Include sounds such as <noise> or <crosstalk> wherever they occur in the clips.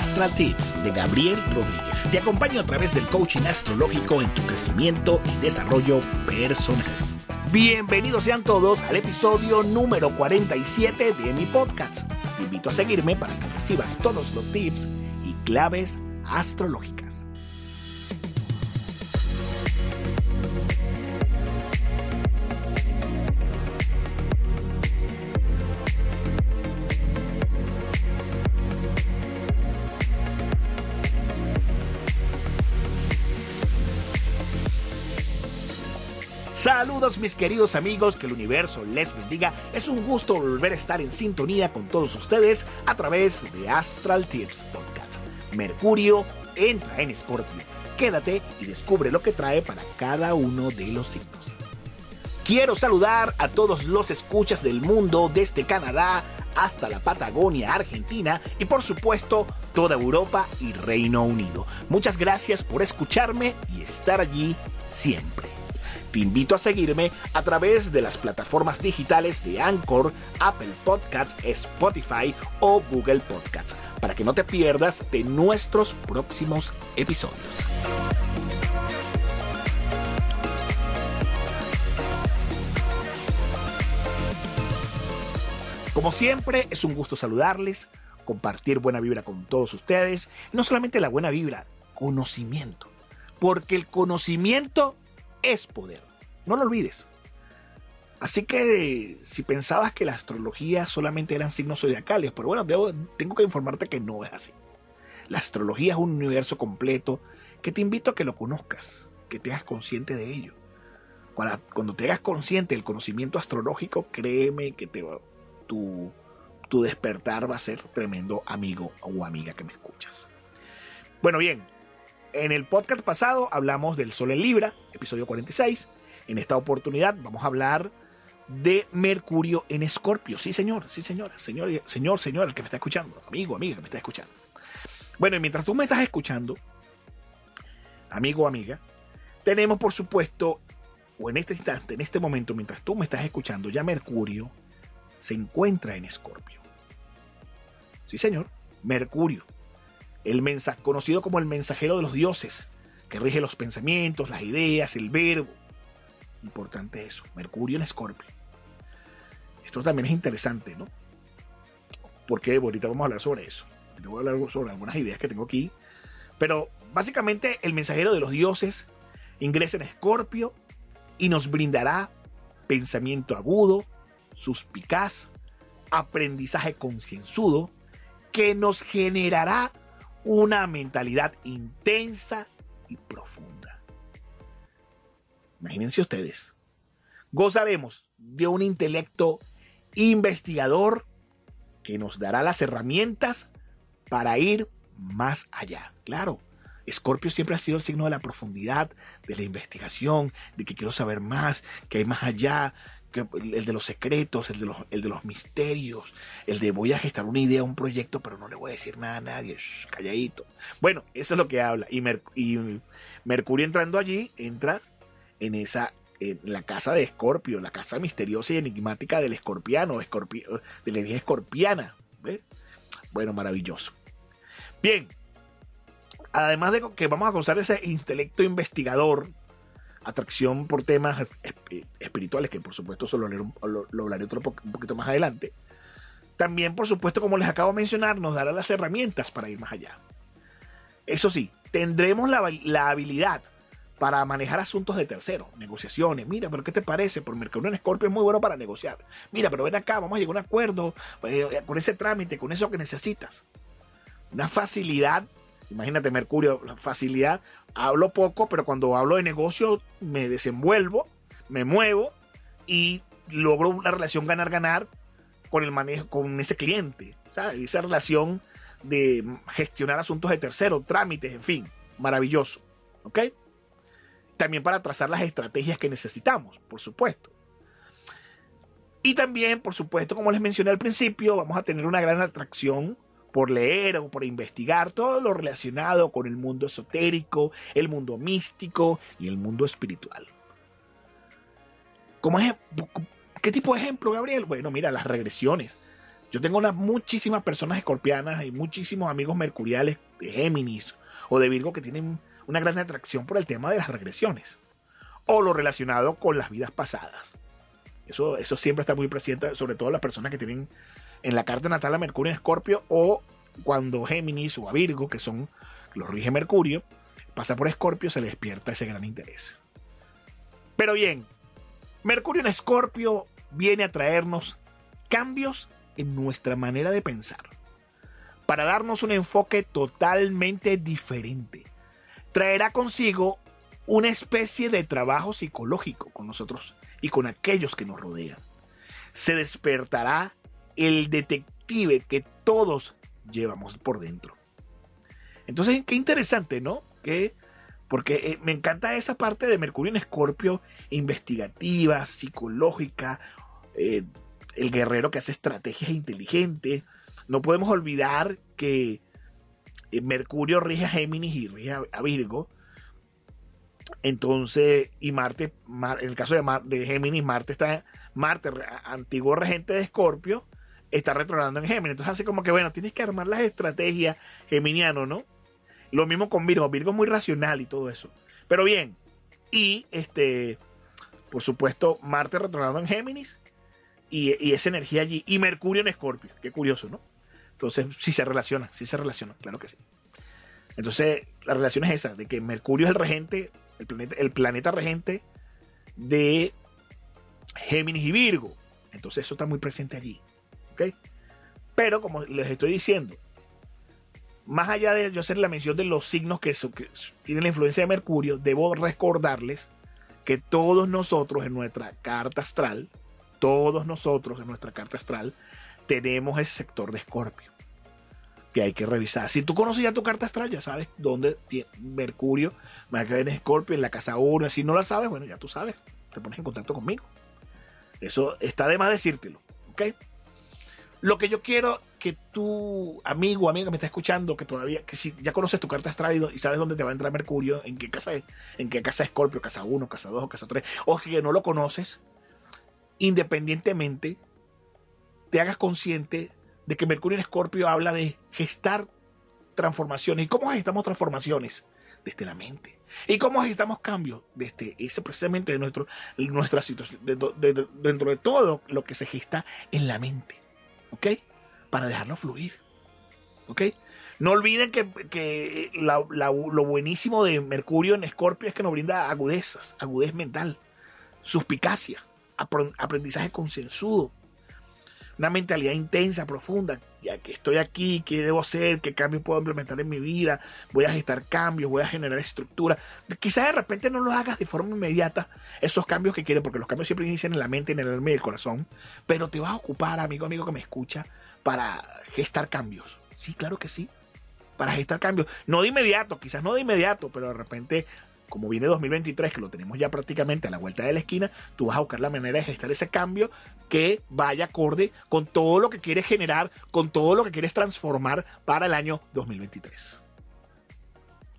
Astral Tips de Gabriel Rodríguez. Te acompaño a través del coaching astrológico en tu crecimiento y desarrollo personal. Bienvenidos sean todos al episodio número 47 de mi podcast. Te invito a seguirme para que recibas todos los tips y claves astrológicas. Saludos mis queridos amigos, que el universo les bendiga. Es un gusto volver a estar en sintonía con todos ustedes a través de Astral Tips Podcast. Mercurio entra en Escorpio. Quédate y descubre lo que trae para cada uno de los signos. Quiero saludar a todos los escuchas del mundo desde Canadá hasta la Patagonia, Argentina y por supuesto toda Europa y Reino Unido. Muchas gracias por escucharme y estar allí siempre. Te invito a seguirme a través de las plataformas digitales de Anchor, Apple Podcasts, Spotify o Google Podcasts para que no te pierdas de nuestros próximos episodios. Como siempre, es un gusto saludarles, compartir buena vibra con todos ustedes. no solamente la buena vibra, conocimiento. Porque el conocimiento es poder. No lo olvides. Así que si pensabas que la astrología solamente eran signos zodiacales, pero bueno, tengo que informarte que no es así. La astrología es un universo completo que te invito a que lo conozcas, que te hagas consciente de ello. Cuando, te hagas consciente del conocimiento astrológico, créeme que te, tu, tu despertar va a ser tremendo amigo o amiga que me escuchas. Bueno, bien, en el podcast pasado hablamos del Sol en Libra, episodio 46. En esta oportunidad vamos a hablar de Mercurio en Escorpio. Sí, señor, sí, señor, señor, señor, señor, el que me está escuchando, amigo, amiga que me está escuchando. Bueno, y mientras tú me estás escuchando, amigo amiga, tenemos por supuesto, o en este instante, en este momento, mientras tú me estás escuchando, ya Mercurio se encuentra en Escorpio. Sí, señor, Mercurio el mensaje, conocido como el mensajero de los dioses, que rige los pensamientos, las ideas, el verbo. Importante eso, Mercurio en Escorpio. Esto también es interesante, ¿no? Porque ahorita vamos a hablar sobre eso. Te voy a hablar sobre algunas ideas que tengo aquí. Pero básicamente el mensajero de los dioses ingresa en Escorpio y nos brindará pensamiento agudo, suspicaz, aprendizaje concienzudo, que nos generará una mentalidad intensa y profunda. Imagínense ustedes, gozaremos de un intelecto investigador que nos dará las herramientas para ir más allá. Claro, Escorpio siempre ha sido el signo de la profundidad, de la investigación, de que quiero saber más, que hay más allá, el de los secretos, el de los, el de los misterios, el de voy a gestar una idea, un proyecto, pero no le voy a decir nada a nadie, calladito. Bueno, eso es lo que habla. Y, Mercurio entrando allí, entra en esa, en la casa de Escorpio, la casa misteriosa y enigmática del escorpiano, de la energía escorpiana. Bueno, maravilloso. Bien, además de que vamos a gozar ese intelecto investigador atracción por temas espirituales, que por supuesto eso lo, hablaré otro un poquito más adelante. También, por supuesto, como les acabo de mencionar, nos dará las herramientas para ir más allá. Eso sí, tendremos la, habilidad para manejar asuntos de terceros, negociaciones. Mira, pero ¿qué te parece? Por Mercurio en Scorpio es muy bueno para negociar. Mira, pero ven acá, vamos a llegar a un acuerdo eh, con ese trámite, con eso que necesitas. Una facilidad Imagínate, Mercurio, facilidad. Hablo poco, pero cuando hablo de negocio me desenvuelvo, me muevo y logro una relación ganar-ganar con el manejo, con ese cliente. Esa relación de gestionar asuntos de tercero, trámites, en fin, maravilloso. ¿Ok? También para trazar las estrategias que necesitamos, por supuesto. Y también, por supuesto, como les mencioné al principio, vamos a tener una gran atracción por leer o por investigar todo lo relacionado con el mundo esotérico, el mundo místico y el mundo espiritual. ¿Cómo es, ¿Qué tipo de ejemplo, Gabriel? Bueno, mira, las regresiones. Yo tengo una, muchísimas personas escorpianas y muchísimos amigos mercuriales de Géminis o de Virgo que tienen una gran atracción por el tema de las regresiones o lo relacionado con las vidas pasadas. Eso, eso siempre está muy presente, sobre todo las personas que tienen en la carta natal a Mercurio en Escorpio o cuando Géminis o a Virgo, que son los rige Mercurio, pasa por Escorpio, se despierta ese gran interés. Pero bien, Mercurio en Escorpio viene a traernos cambios en nuestra manera de pensar, para darnos un enfoque totalmente diferente. Traerá consigo una especie de trabajo psicológico con nosotros y con aquellos que nos rodean. Se despertará el detective que todos llevamos por dentro. Entonces, qué interesante, ¿no? Que, porque eh, me encanta esa parte de Mercurio en Escorpio, investigativa, psicológica, eh, el guerrero que hace estrategias inteligentes. No podemos olvidar que eh, Mercurio rige a Géminis y rige a Virgo. Entonces, y Marte, en el caso de, de Géminis, Marte está, Marte, antiguo regente de Escorpio, está retrogradando en Géminis. Entonces hace como que, bueno, tienes que armar las estrategias geminiano, ¿no? Lo mismo con Virgo. Virgo muy racional y todo eso. Pero bien, y este, por supuesto, Marte retrogradando en Géminis y, esa energía allí. Y Mercurio en Escorpio. Qué curioso, ¿no? Entonces, sí se relaciona, sí se relaciona, claro que sí. Entonces, la relación es esa, de que Mercurio es el regente, el planeta, el planeta regente de Géminis y Virgo. Entonces, eso está muy presente allí. Pero como les estoy diciendo, más allá de yo hacer la mención de los signos que, tienen la influencia de Mercurio, debo recordarles que todos nosotros en nuestra carta astral, todos nosotros en nuestra carta astral, tenemos ese sector de Escorpio que hay que revisar. Si tú conoces ya tu carta astral, ya sabes dónde tiene Mercurio va a caer en Escorpio, en la casa 1. Si no la sabes, bueno, ya tú sabes, te pones en contacto conmigo. Eso está de más decírtelo, ¿ok? Lo que yo quiero que tú, amigo, amiga que me está escuchando, que todavía, que si ya conoces tu carta astral y sabes dónde te va a entrar Mercurio, en qué casa es, en qué casa es Scorpio, casa 1, casa 2 o casa 3, o que no lo conoces, independientemente, te hagas consciente de que Mercurio en Escorpio habla de gestar transformaciones. ¿Y cómo gestamos transformaciones? Desde la mente. ¿Y cómo gestamos cambios? Desde ese precisamente de nuestro, nuestra situación, dentro de todo lo que se gesta en la mente. ¿Ok? Para dejarlo fluir, ¿ok? No olviden que, lo buenísimo de Mercurio en Escorpio es que nos brinda agudezas, agudez mental, suspicacia, aprendizaje consensudo, una mentalidad intensa, profunda. Ya que estoy aquí, ¿qué debo hacer? ¿Qué cambios puedo implementar en mi vida? Voy a gestar cambios, voy a generar estructura. Quizás de repente no los hagas de forma inmediata, esos cambios que quieres, porque los cambios siempre inician en la mente, en el alma y el corazón. Pero te vas a ocupar, amigo, amigo que me escucha, para gestar cambios. Sí, claro que sí. Para gestar cambios. No de inmediato, quizás no de inmediato, pero de repente como viene 2023, que lo tenemos ya prácticamente a la vuelta de la esquina, tú vas a buscar la manera de gestar ese cambio que vaya acorde con todo lo que quieres generar, con todo lo que quieres transformar para el año 2023.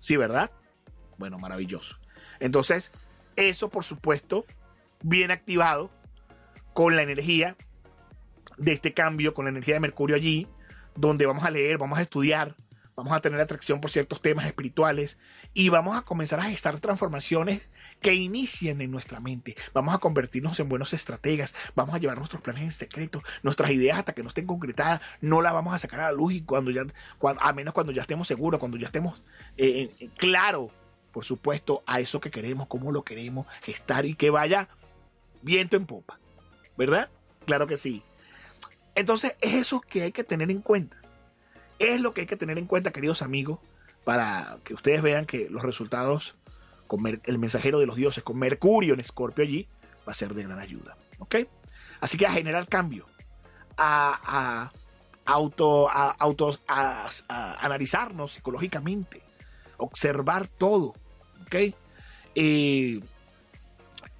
¿Sí, verdad? Bueno, maravilloso. Entonces, eso por supuesto, viene activado con la energía de este cambio, con la energía de Mercurio allí, donde vamos a leer, vamos a estudiar, vamos a tener atracción por ciertos temas espirituales y vamos a comenzar a gestar transformaciones que inicien en nuestra mente. Vamos a convertirnos en buenos estrategas, vamos a llevar nuestros planes en secreto, nuestras ideas hasta que no estén concretadas, no las vamos a sacar a la luz y cuando ya, a menos cuando ya estemos seguros, cuando ya estemos eh, claro, por supuesto, a eso que queremos, cómo lo queremos gestar y que vaya viento en popa, ¿verdad? Claro que sí. Entonces es eso que hay que tener en cuenta. Es lo que hay que tener en cuenta, queridos amigos, para que ustedes vean que los resultados con el mensajero de los dioses, con Mercurio en Escorpio allí, va a ser de gran ayuda. ¿Ok? Así que a generar cambio, a, auto, a, analizarnos psicológicamente, observar todo. ¿Ok? Eh,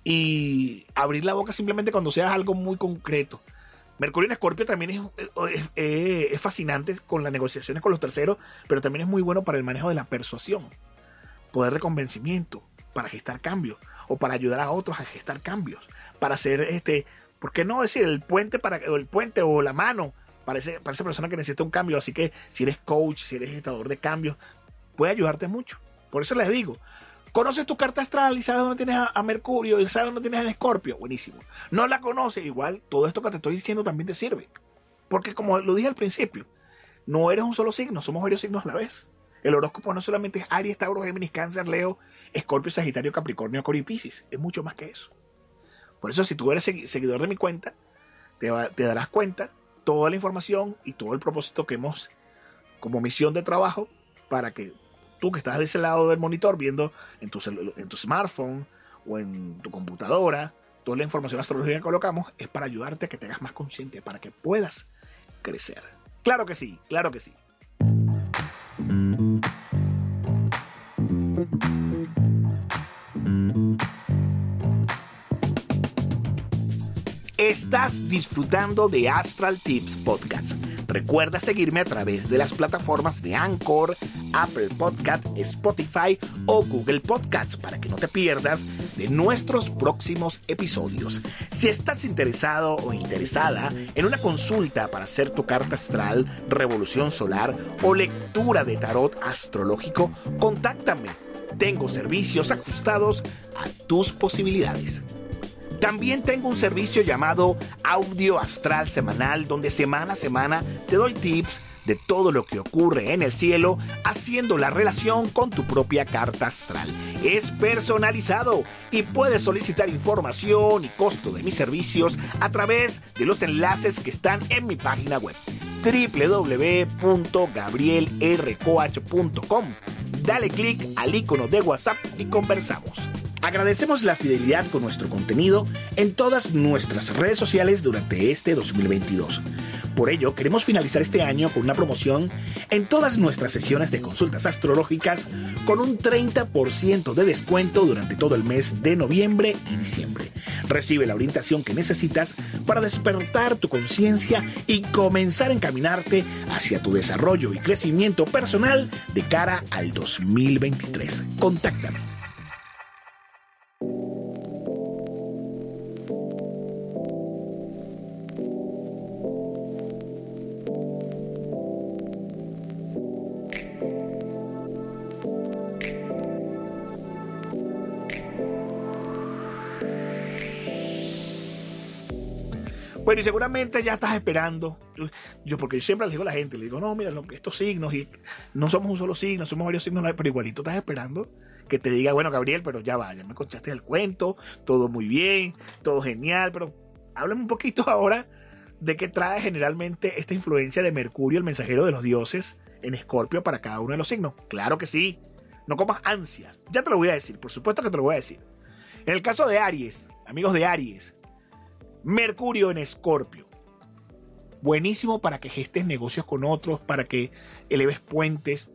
y abrir la boca simplemente cuando sea algo muy concreto. Mercurio en Escorpio también es, fascinante con las negociaciones con los terceros, pero también es muy bueno para el manejo de la persuasión, poder de convencimiento, para gestar cambios, o para ayudar a otros a gestar cambios, para hacer este, ¿por qué no decir el puente para el puente o la mano para, para esa persona que necesita un cambio. Así que si eres coach, si eres gestador de cambios, puede ayudarte mucho. Por eso les digo, conoces tu carta astral y sabes dónde tienes a, Mercurio y sabes dónde tienes a Escorpio. Buenísimo. No la conoces, igual todo esto que te estoy diciendo también te sirve. Porque como lo dije al principio, no eres un solo signo, somos varios signos a la vez. El horóscopo no solamente es Aries, Tauro, Géminis, Cáncer, Leo, Escorpio, Sagitario, Capricornio, y Piscis. Es mucho más que eso. Por eso, si tú eres seguidor de mi cuenta, te, te darás cuenta toda la información y todo el propósito que hemos como misión de trabajo para que tú que estás de ese lado del monitor viendo en tu, smartphone o en tu computadora, toda la información astrológica que colocamos es para ayudarte a que te hagas más consciente, para que puedas crecer. Claro que sí, claro que sí. Estás disfrutando de Astral Tips Podcast. Recuerda seguirme a través de las plataformas de Anchor, Apple Podcast, Spotify o Google Podcasts para que no te pierdas de nuestros próximos episodios. Si estás interesado o interesada en una consulta para hacer tu carta astral, revolución solar o lectura de tarot astrológico, contáctame. Tengo servicios ajustados a tus posibilidades. También tengo un servicio llamado Audio Astral Semanal, donde semana a semana te doy tips de todo lo que ocurre en el cielo, haciendo la relación con tu propia carta astral. Es personalizado y puedes solicitar información y costo de mis servicios a través de los enlaces que están en mi página web www.gabrielrcoach.com. Dale clic al icono de WhatsApp y conversamos. Agradecemos la fidelidad con nuestro contenido en todas nuestras redes sociales durante este 2022. Por ello, queremos finalizar este año con una promoción en todas nuestras sesiones de consultas astrológicas con un 30% de descuento durante todo el mes de noviembre y diciembre. Recibe la orientación que necesitas para despertar tu conciencia y comenzar a encaminarte hacia tu desarrollo y crecimiento personal de cara al 2023. Contáctame Bueno, y seguramente ya estás esperando. Yo, porque yo siempre le digo a la gente, le digo, no, mira, estos signos, y no somos un solo signo, somos varios signos, pero igualito estás esperando que te diga, bueno, Gabriel, pero ya va, ya me contaste el cuento, todo muy bien, todo genial, pero háblame un poquito <laughs> ahora de qué trae generalmente esta influencia de Mercurio, el mensajero de los dioses, en Escorpio para cada uno de los signos. Claro que sí. No comas ansias. Ya te lo voy a decir, por supuesto que te lo voy a decir. En el caso de Aries, amigos de Aries, Mercurio en Escorpio. Buenísimo para que gestes negocios con otros, para que eleves puentes,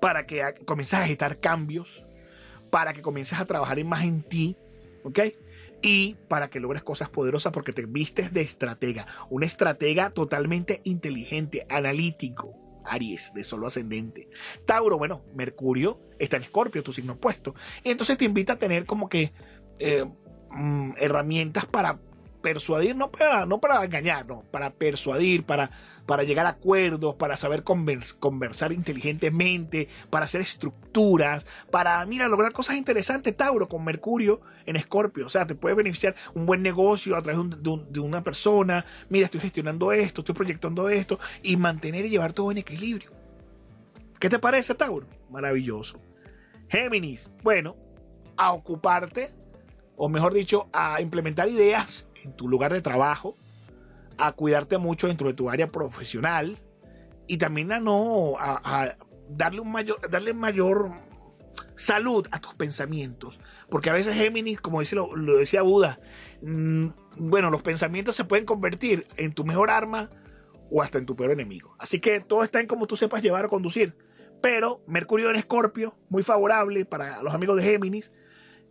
para que comiences a gestar cambios, para que comiences a trabajar más en ti, ¿ok? Y para que logres cosas poderosas porque te vistes de estratega, un estratega totalmente inteligente, analítico, Aries, de solo ascendente. Tauro, bueno, Mercurio está en Escorpio, tu signo opuesto. Y entonces te invita a tener como que eh, mm, herramientas para persuadir, no para, no para engañar, no, para persuadir, para, para llegar a acuerdos, para saber conversar inteligentemente, para hacer estructuras, para, mira, lograr cosas interesantes, Tauro, con Mercurio en Escorpio. O sea, te puede beneficiar un buen negocio a través de, una persona, mira, estoy gestionando esto, estoy proyectando esto, y mantener y llevar todo en equilibrio. ¿Qué te parece, Tauro? Maravilloso. Géminis, bueno, a ocuparte, o mejor dicho, a implementar ideas en tu lugar de trabajo, a cuidarte mucho dentro de tu área profesional y también a no a, darle un mayor darle mayor salud a tus pensamientos. Porque a veces Géminis como dice lo, decía Buda mm, bueno los pensamientos se pueden convertir en tu mejor arma o hasta en tu peor enemigo. Así que todo está en cómo tú sepas llevar o conducir. Pero Mercurio en Escorpio muy favorable para los amigos de Géminis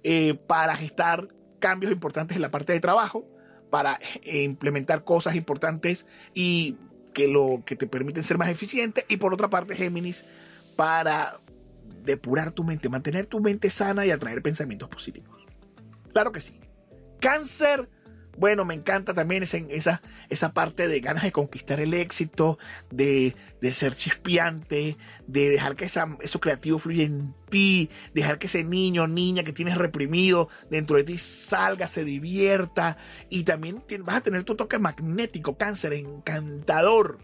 eh, para gestar cambios importantes en la parte de trabajo para eh, implementar cosas importantes y que, lo, que te permiten ser más eficiente. Y por otra parte, Géminis, para depurar tu mente, mantener tu mente sana y atraer pensamientos positivos. Claro que sí. Cáncer, Bueno, me encanta también esa, esa, esa parte de ganas de conquistar el éxito, de, ser chispeante, de dejar que eso creativo fluya en ti, dejar que ese niño o niña que tienes reprimido dentro de ti salga, se divierta y también vas a tener tu toque magnético, cáncer, encantador.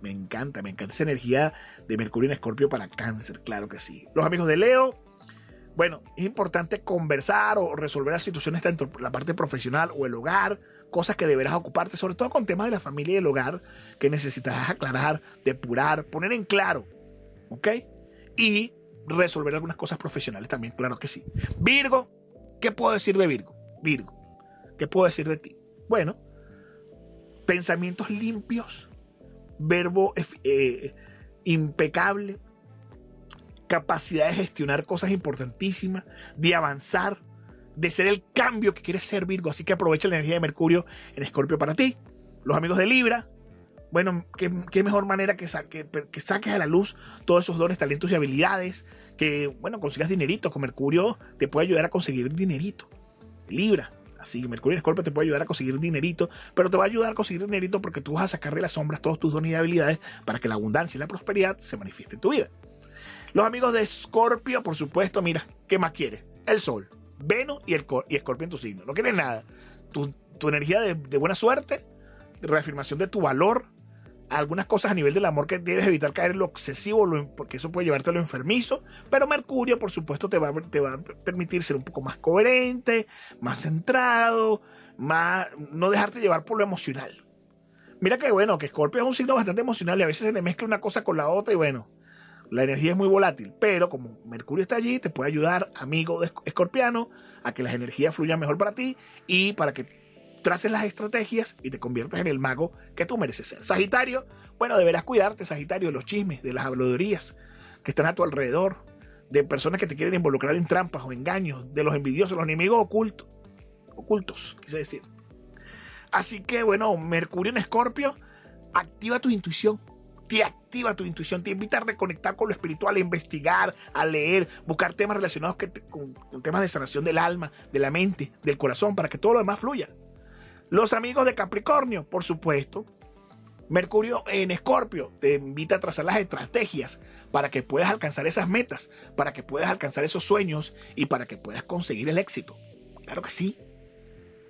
Me encanta, me encanta esa energía de Mercurio en Escorpio para cáncer, claro que sí. Los amigos de Leo, bueno, es importante conversar o resolver las situaciones tanto la parte profesional o el hogar, cosas que deberás ocuparte, sobre todo con temas de la familia y el hogar, que necesitarás aclarar, depurar, poner en claro, ¿ok? Y resolver algunas cosas profesionales también, claro que sí. Virgo, ¿qué puedo decir de Virgo? Virgo, ¿qué puedo decir de ti? Bueno, pensamientos limpios, verbo eh, impecable, capacidad de gestionar cosas importantísimas, de avanzar, de ser el cambio que quieres ser Virgo. Así que aprovecha la energía de Mercurio en Escorpio para ti. Los amigos de Libra, bueno, qué, mejor manera que, que saques a la luz todos esos dones, talentos y habilidades, que, bueno, consigas dinerito. Con Mercurio te puede ayudar a conseguir dinerito. Libra, así que Mercurio en Escorpio te puede ayudar a conseguir dinerito, pero te va a ayudar a conseguir dinerito porque tú vas a sacar de las sombras todos tus dones y habilidades para que la abundancia y la prosperidad se manifieste en tu vida. Los amigos de Escorpio, por supuesto, mira, ¿qué más quieres? El Sol, Venus y, el, y en tu signo. No quieres nada. Tu, energía de, buena suerte, de reafirmación de tu valor, algunas cosas a nivel del amor que debes evitar caer en lo excesivo, porque eso puede llevarte a lo enfermizo. Pero Mercurio, por supuesto, te va, te va a permitir ser un poco más coherente, más centrado, más, no dejarte llevar por lo emocional. Mira que bueno, que Scorpio es un signo bastante emocional y a veces se le mezcla una cosa con la otra y bueno, la energía es muy volátil, pero como Mercurio está allí, te puede ayudar, amigo de Escorpiano, a que las energías fluyan mejor para ti y para que traces las estrategias y te conviertas en el mago que tú mereces ser. Sagitario, bueno, deberás cuidarte, Sagitario, de los chismes, de las habladurías que están a tu alrededor, de personas que te quieren involucrar en trampas o engaños, de los envidiosos, los enemigos ocultos, ocultos, quise decir. Así que, bueno, Mercurio en Escorpio, activa tu intuición, te activa tu intuición, te invita a reconectar con lo espiritual, a investigar, a leer, buscar temas relacionados con, temas de sanación del alma, de la mente, del corazón, para que todo lo demás fluya. Los amigos de Capricornio, por supuesto. Mercurio en Escorpio te invita a trazar las estrategias para que puedas alcanzar esas metas, para que puedas alcanzar esos sueños y para que puedas conseguir el éxito. Claro que sí.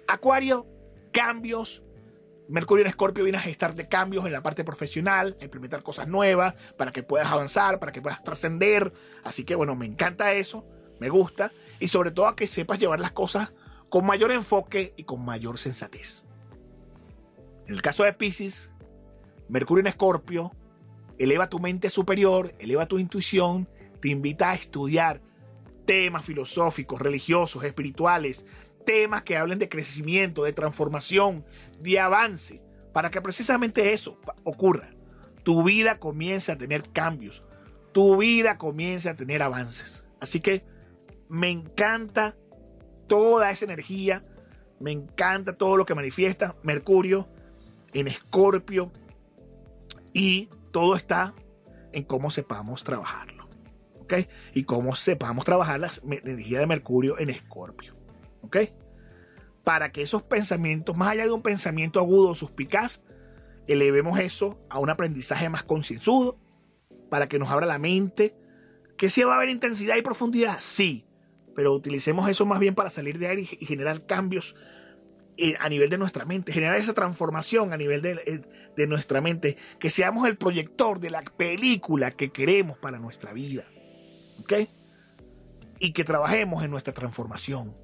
Acuario, cambios, Mercurio en Escorpio viene a gestarte cambios en la parte profesional, a implementar cosas nuevas para que puedas avanzar, para que puedas trascender. Así que bueno, me encanta eso, me gusta y sobre todo a que sepas llevar las cosas con mayor enfoque y con mayor sensatez. En el caso de Pisces, Mercurio en Escorpio eleva tu mente superior, eleva tu intuición, te invita a estudiar temas filosóficos, religiosos, espirituales, temas que hablen de crecimiento, de transformación, de avance, para que precisamente eso ocurra. Tu vida comience a tener cambios, tu vida comience a tener avances. Así que me encanta toda esa energía, me encanta todo lo que manifiesta Mercurio en Escorpio y todo está en cómo sepamos trabajarlo. ¿Ok? Y cómo sepamos trabajar la energía de Mercurio en Escorpio. ¿Ok? Para que esos pensamientos, más allá de un pensamiento agudo o suspicaz, elevemos eso a un aprendizaje más concienzudo, para que nos abra la mente. ¿Que si va a haber intensidad y profundidad? Sí, pero utilicemos eso más bien para salir de ahí y generar cambios eh, a nivel de nuestra mente, generar esa transformación a nivel de, eh, de, nuestra mente, que seamos el proyector de la película que queremos para nuestra vida. ¿Ok? Y que trabajemos en nuestra transformación.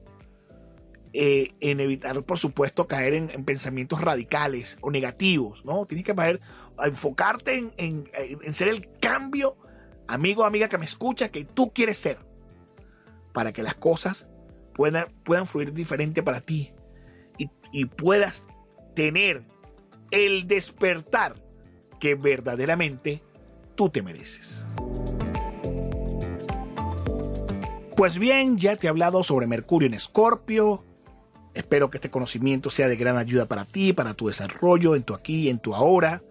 Eh, en evitar, por supuesto, caer en, pensamientos radicales o negativos, ¿no? Tienes que poder enfocarte en, ser el cambio, amigo amiga que me escucha, que tú quieres ser, para que las cosas puedan, puedan fluir diferente para ti y, y puedas tener el despertar que verdaderamente tú te mereces. Pues bien, ya te he hablado sobre Mercurio en Escorpio, Espero que este conocimiento sea de gran ayuda para ti, para tu desarrollo, en tu aquí, en tu ahora.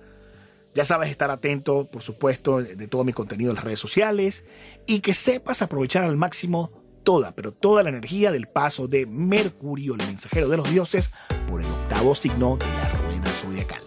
Ya sabes estar atento, por supuesto, de todo mi contenido en las redes sociales y que sepas aprovechar al máximo toda, pero toda la energía del paso de Mercurio, el mensajero de los dioses, por el octavo signo de la rueda zodiacal.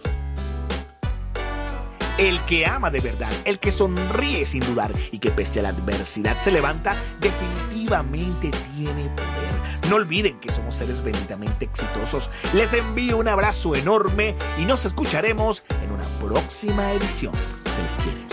El que ama de verdad, el que sonríe sin dudar y que pese a la adversidad se levanta, definitivamente tiene poder. No olviden que somos seres benditamente exitosos. Les envío un abrazo enorme y nos escucharemos en una próxima edición. Se les quiere.